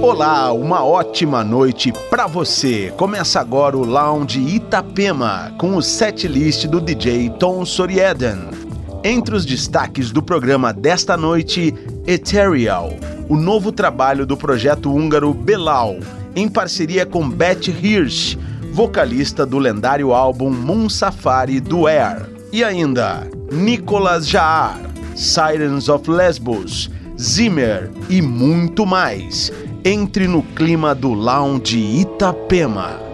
Olá, uma ótima noite para você. Começa agora o Lounge Itapema com o setlist do DJ Tom Sorieden. Entre os destaques do programa desta noite, Ethereal, o novo trabalho do projeto húngaro Belal, em parceria com Beth Hirsch, vocalista do lendário álbum Moon Safari do Air. E ainda, Nicolas Jaar, Sirens of Lesbos, Zimmer e muito mais. Entre no clima do Lounge Itapema.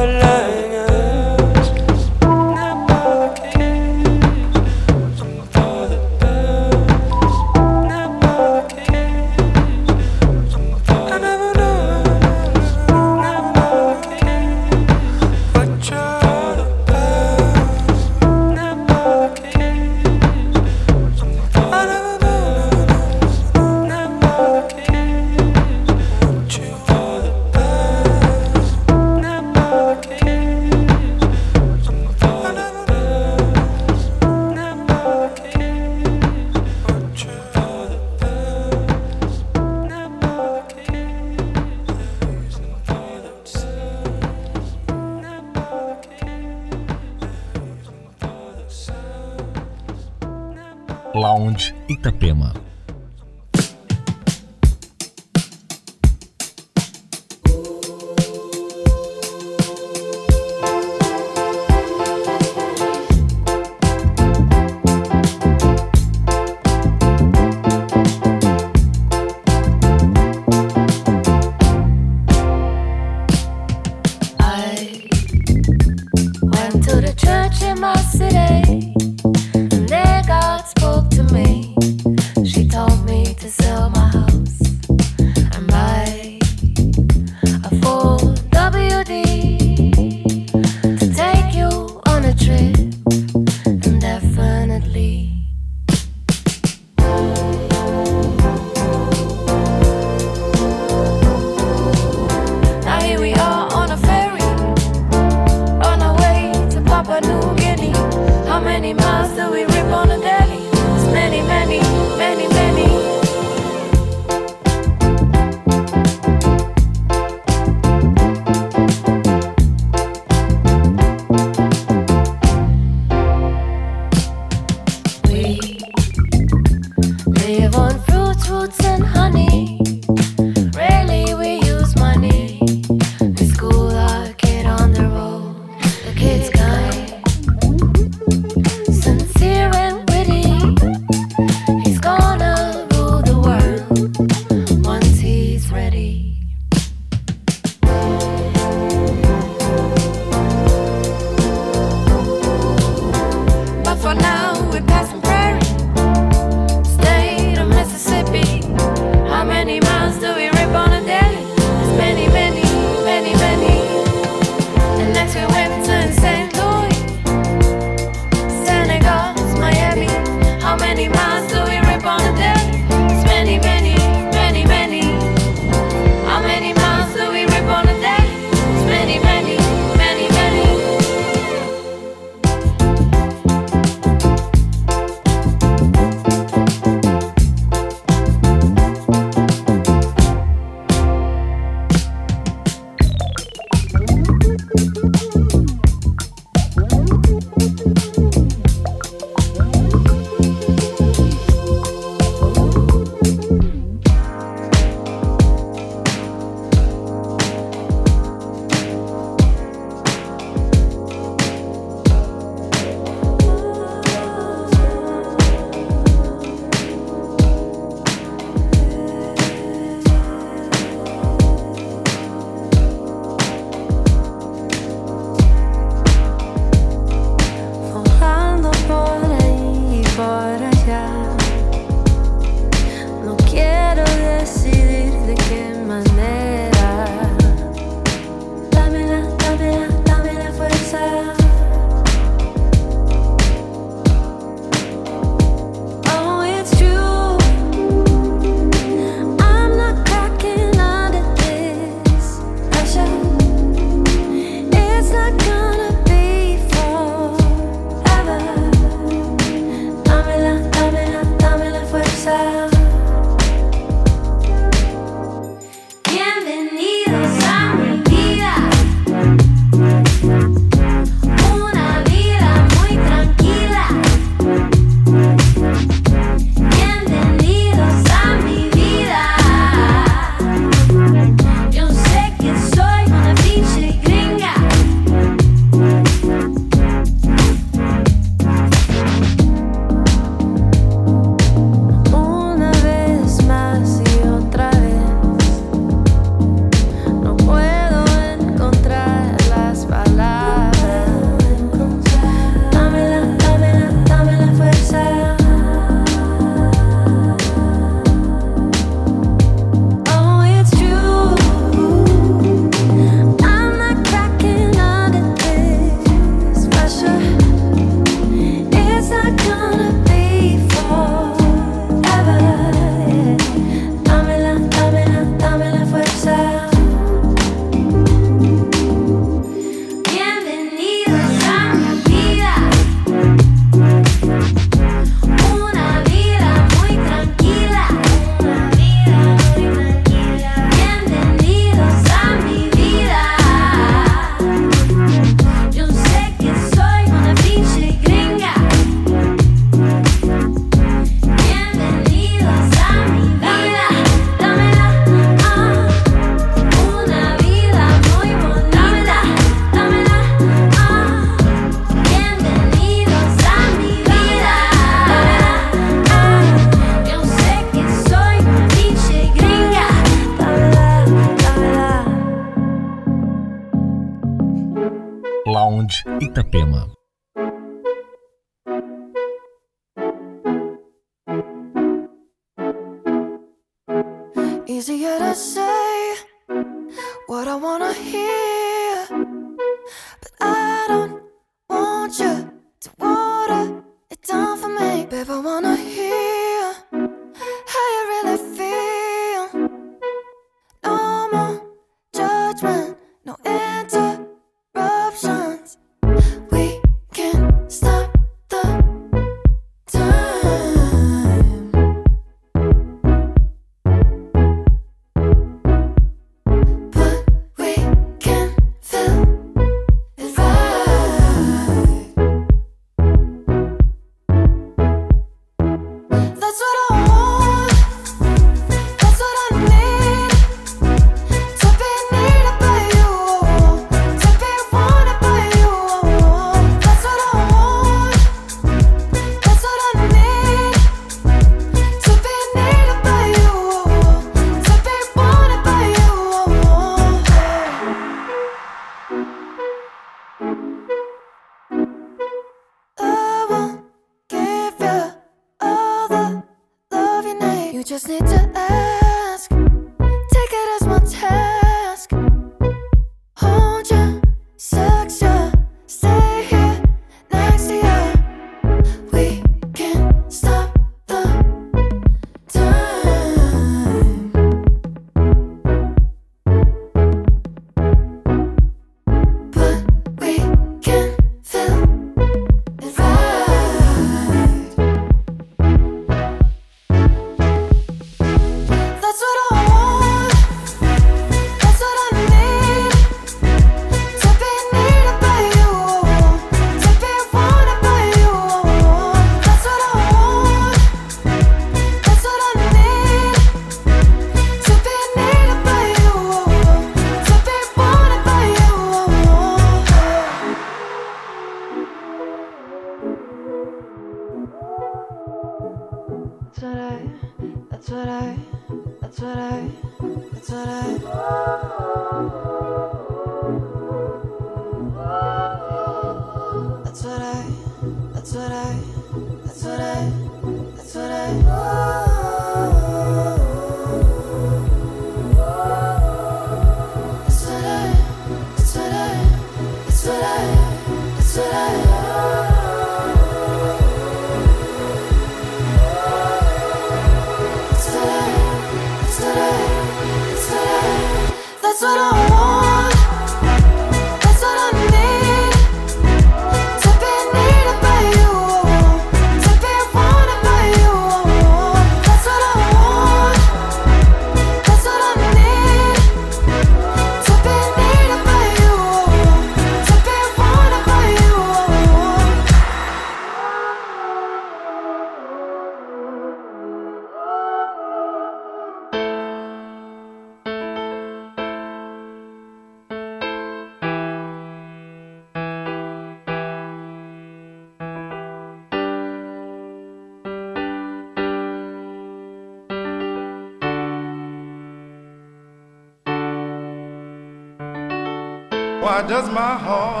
Does my heart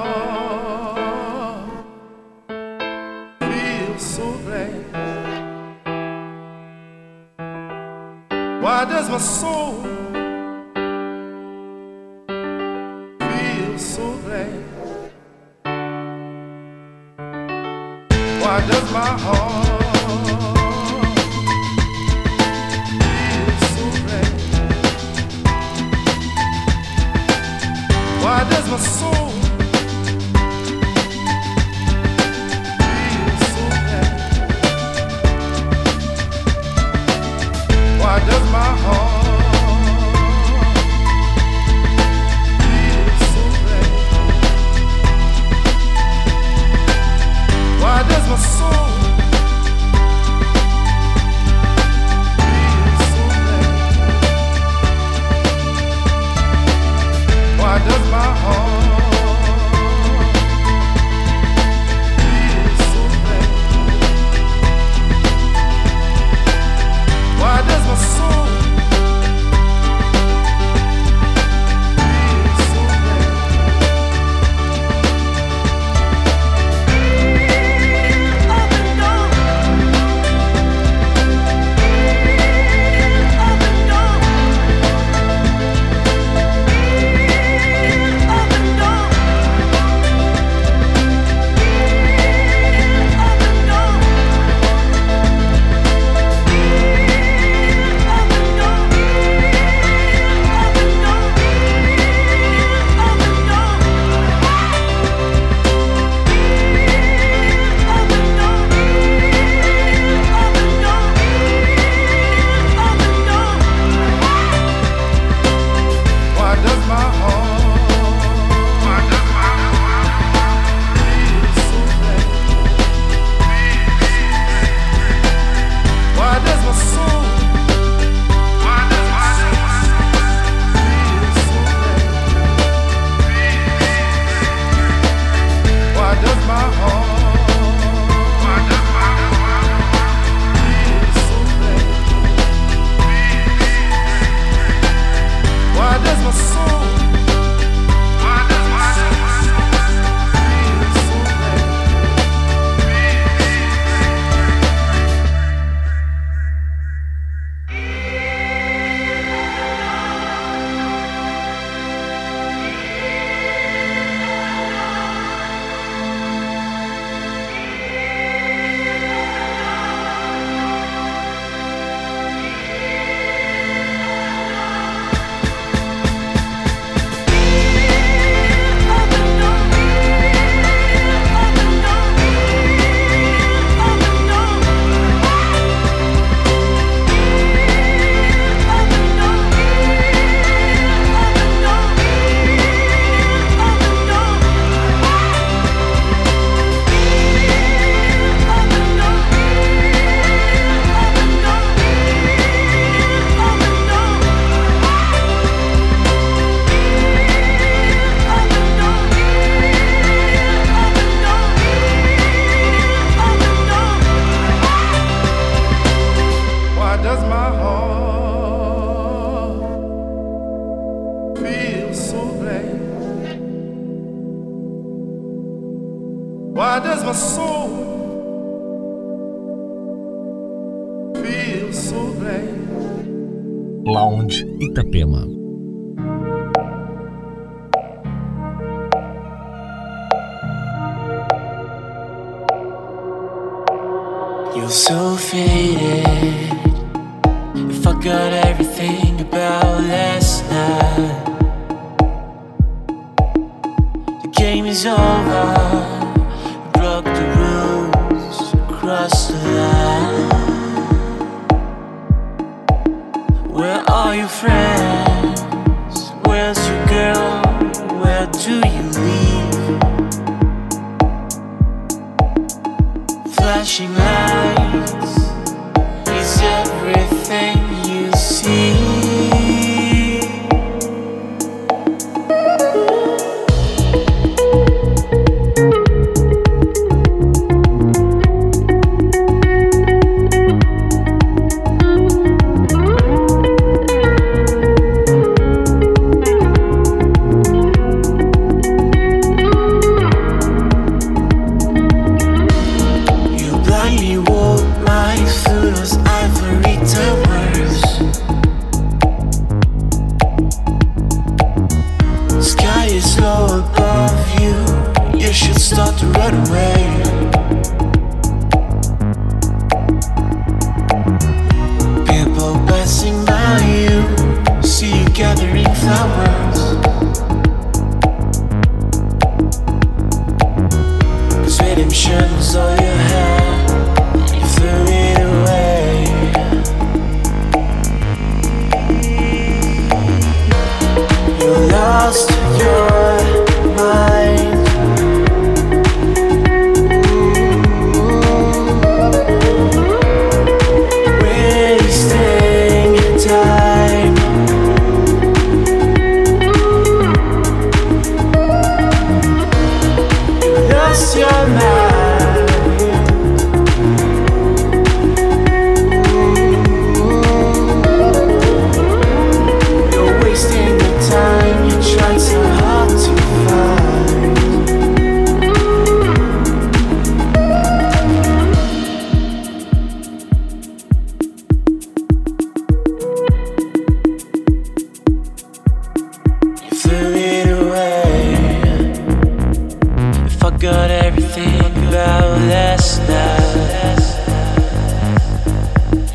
forgot everything about last night.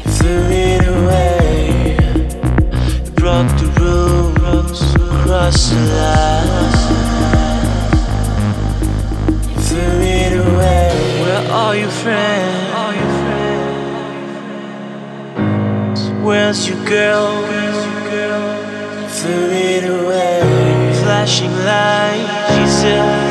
You threw it away. You broke the rules, crossed the line. You threw it away. Where are your friends? Where's your girl? You threw it away. Flashing light, she said.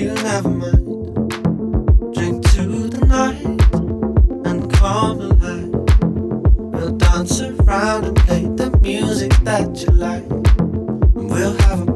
you never mind. Drink to the night and calm the light. We'll dance around and play the music that you like. We'll have a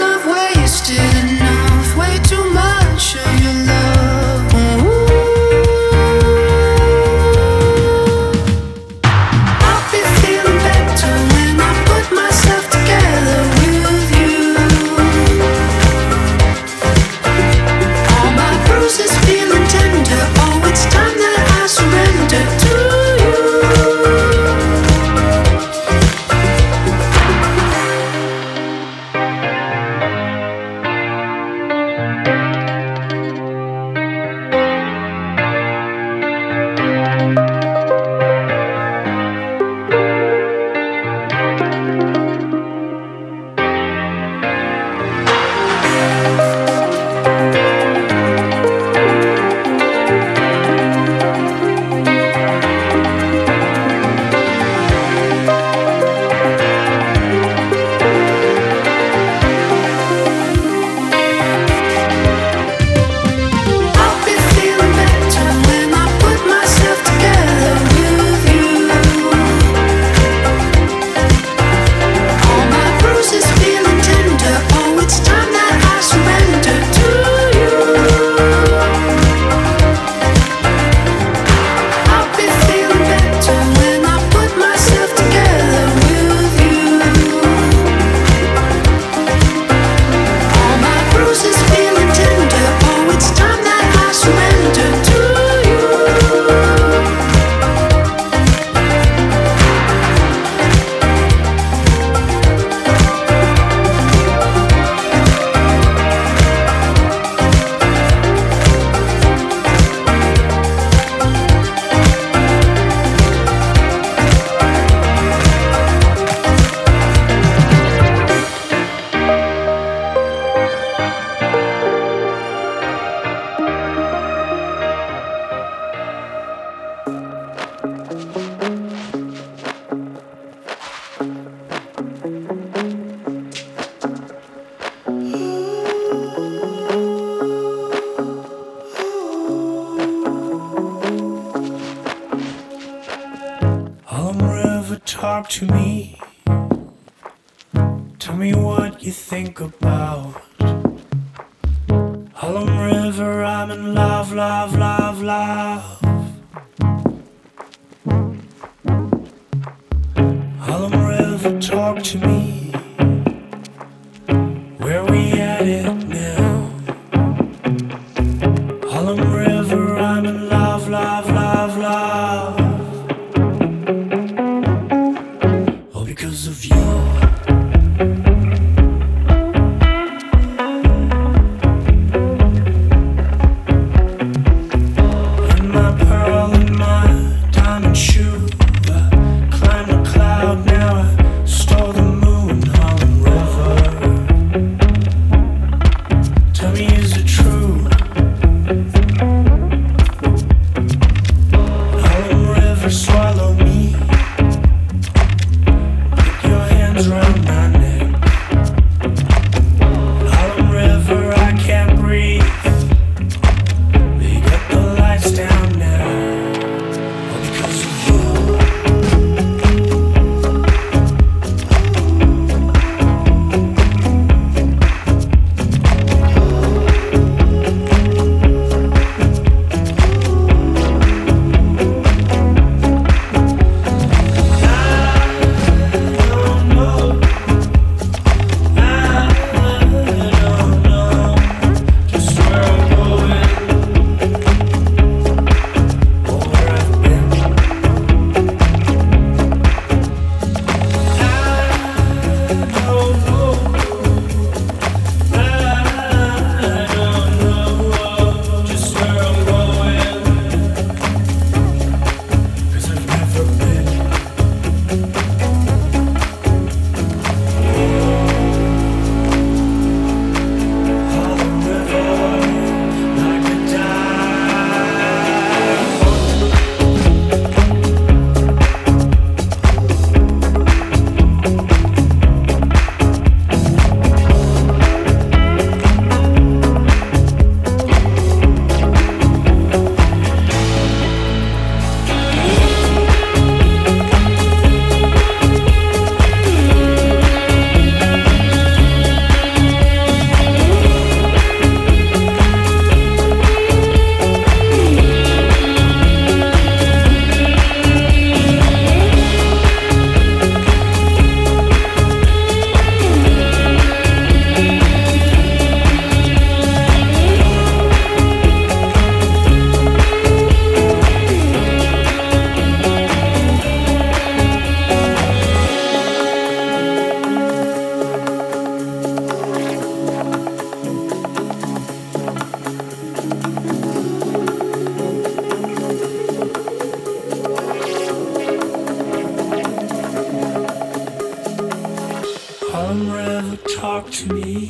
of ways. Me.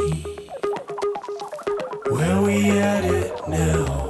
Where we at it now?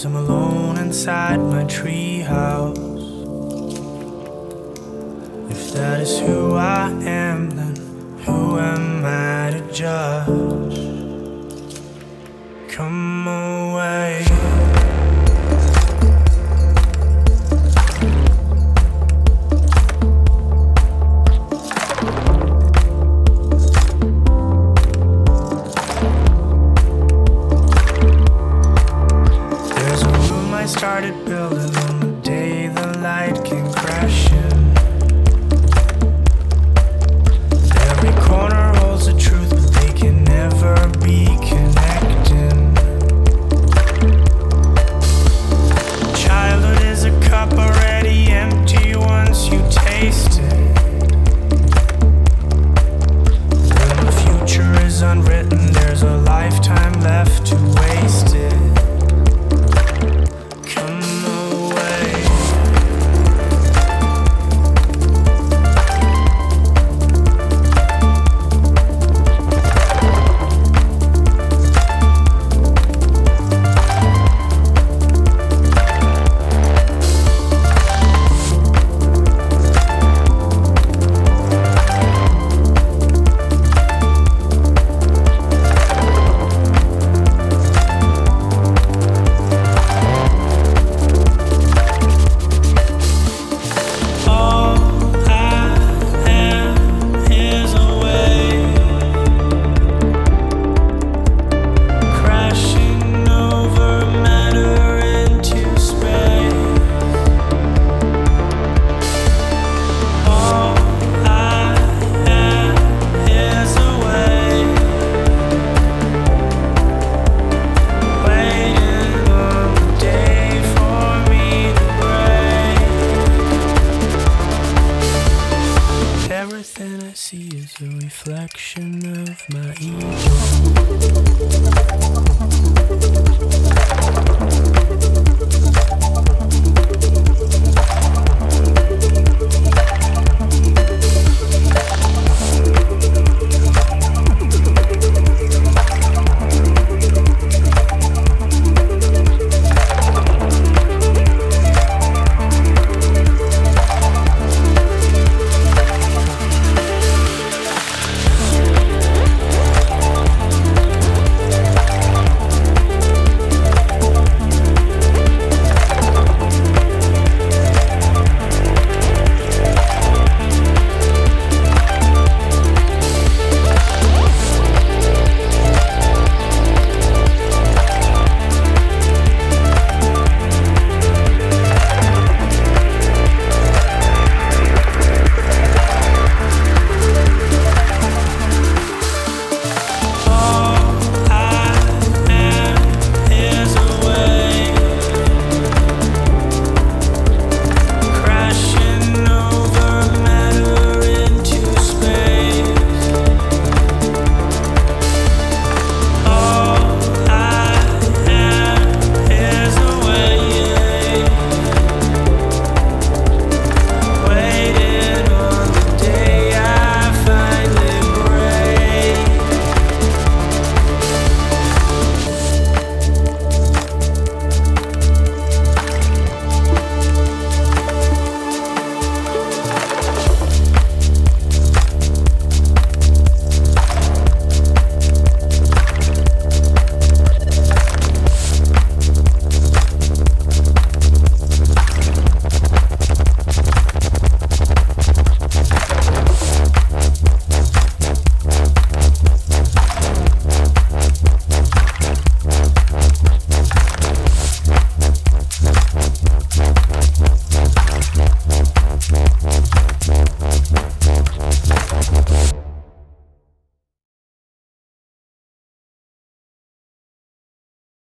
days I'm alone inside my treehouse. If that is who I am.